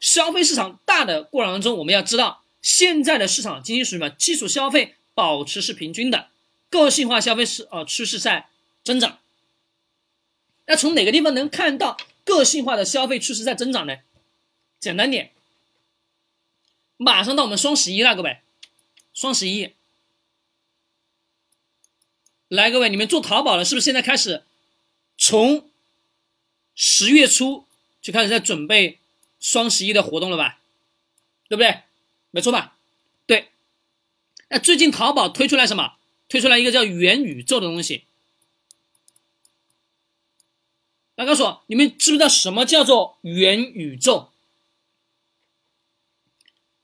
消费市场大的过程当中，我们要知道现在的市场经济属于什么？基础消费保持是平均的，个性化消费是呃趋势在增长。那从哪个地方能看到个性化的消费趋势在增长呢？简单点，马上到我们双十一了，各位，双十一，来，各位，你们做淘宝的，是不是现在开始从十月初就开始在准备双十一的活动了吧？对不对？没错吧？对。那最近淘宝推出来什么？推出来一个叫元宇宙的东西。来告诉我，你们知不知道什么叫做元宇宙？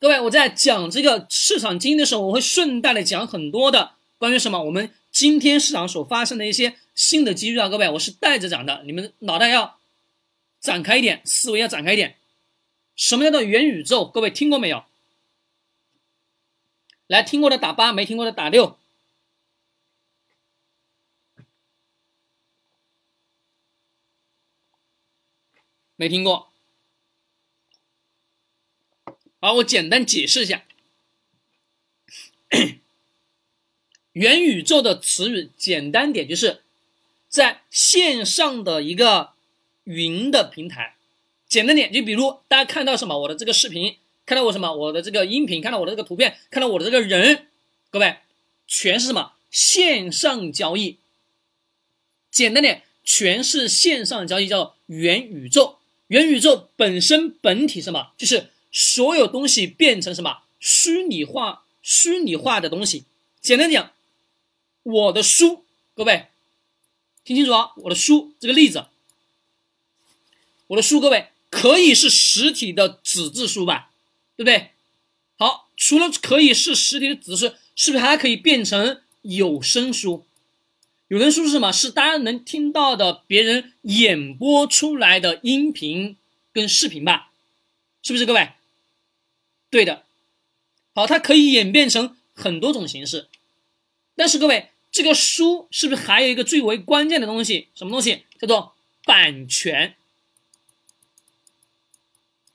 各位，我在讲这个市场经济的时候，我会顺带的讲很多的关于什么我们今天市场所发生的一些新的机遇啊！各位，我是带着讲的，你们脑袋要展开一点，思维要展开一点。什么叫做元宇宙？各位听过没有？来，听过的打八，没听过的打六。没听过。好，我简单解释一下，元宇宙的词语简单点就是在线上的一个云的平台。简单点，就比如大家看到什么，我的这个视频，看到我什么，我的这个音频，看到我的这个图片，看到我的这个人，各位，全是什么线上交易？简单点，全是线上交易，叫元宇宙。元宇宙本身本体什么，就是。所有东西变成什么虚拟化、虚拟化的东西。简单讲，我的书，各位听清楚啊！我的书这个例子，我的书，各位可以是实体的纸质书吧？对不对？好，除了可以是实体的纸质，是不是还可以变成有声书？有声书是什么？是大家能听到的别人演播出来的音频跟视频吧？是不是，各位？对的，好，它可以演变成很多种形式，但是各位，这个书是不是还有一个最为关键的东西？什么东西？叫做版权，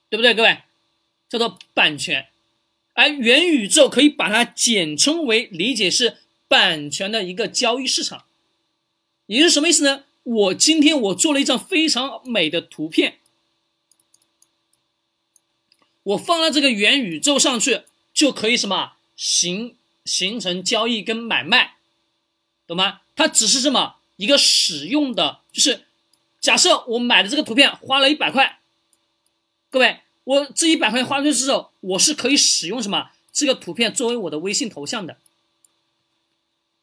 对不对？各位，叫做版权。而元宇宙可以把它简称为理解是版权的一个交易市场，也就是什么意思呢？我今天我做了一张非常美的图片。我放到这个元宇宙上去，就可以什么形形成交易跟买卖，懂吗？它只是这么一个使用的，就是假设我买的这个图片花了一百块，各位，我这一百块钱花出去之后，我是可以使用什么这个图片作为我的微信头像的，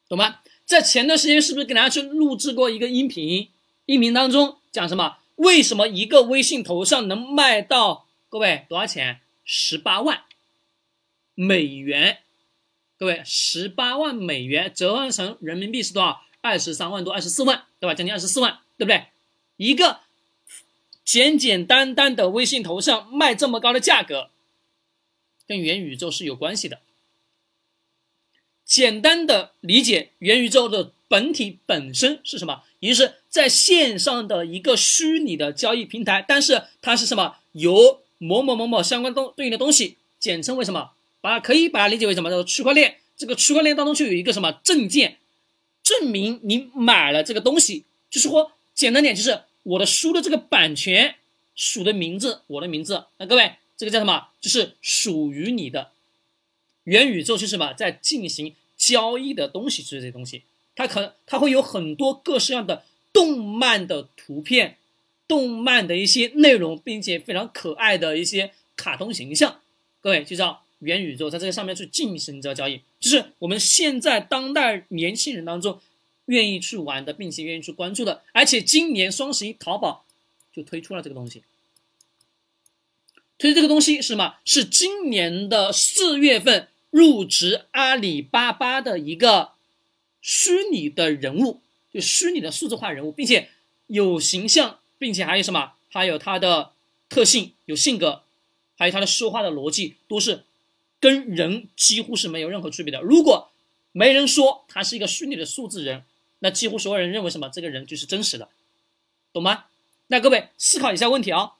懂吗？在前段时间是不是给大家去录制过一个音频？音频当中讲什么？为什么一个微信头像能卖到？各位多少钱？十八万美元。各位，十八万美元折换成人民币是多少？二十三万多，二十四万，对吧？将近二十四万，对不对？一个简简单单的微信头像卖这么高的价格，跟元宇宙是有关系的。简单的理解，元宇宙的本体本身是什么？也就是在线上的一个虚拟的交易平台，但是它是什么？由某某某某相关东对应的东西，简称为什么？把可以把它理解为什么？叫做区块链。这个区块链当中就有一个什么证件，证明你买了这个东西。就是说，简单点，就是我的书的这个版权属的名字，我的名字。那各位，这个叫什么？就是属于你的。元宇宙是什么？在进行交易的东西，就是这些东西。它可它会有很多各式样的动漫的图片。动漫的一些内容，并且非常可爱的一些卡通形象，各位就叫元宇宙，在这个上面去进行这个交易，就是我们现在当代年轻人当中愿意去玩的，并且愿意去关注的。而且今年双十一，淘宝就推出了这个东西。推这个东西是什么？是今年的四月份入职阿里巴巴的一个虚拟的人物，就虚拟的数字化人物，并且有形象。并且还有什么？还有它的特性，有性格，还有它的说话的逻辑，都是跟人几乎是没有任何区别的。如果没人说他是一个虚拟的数字人，那几乎所有人认为什么？这个人就是真实的，懂吗？那各位思考一下问题啊，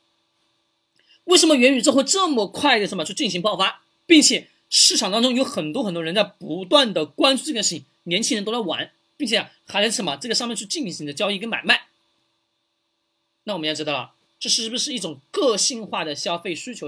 为什么元宇宙会这么快的什么去进行爆发，并且市场当中有很多很多人在不断的关注这件事情，年轻人都在玩，并且还在什么这个上面去进行的交易跟买卖。那我们要知道了，这是不是一种个性化的消费需求？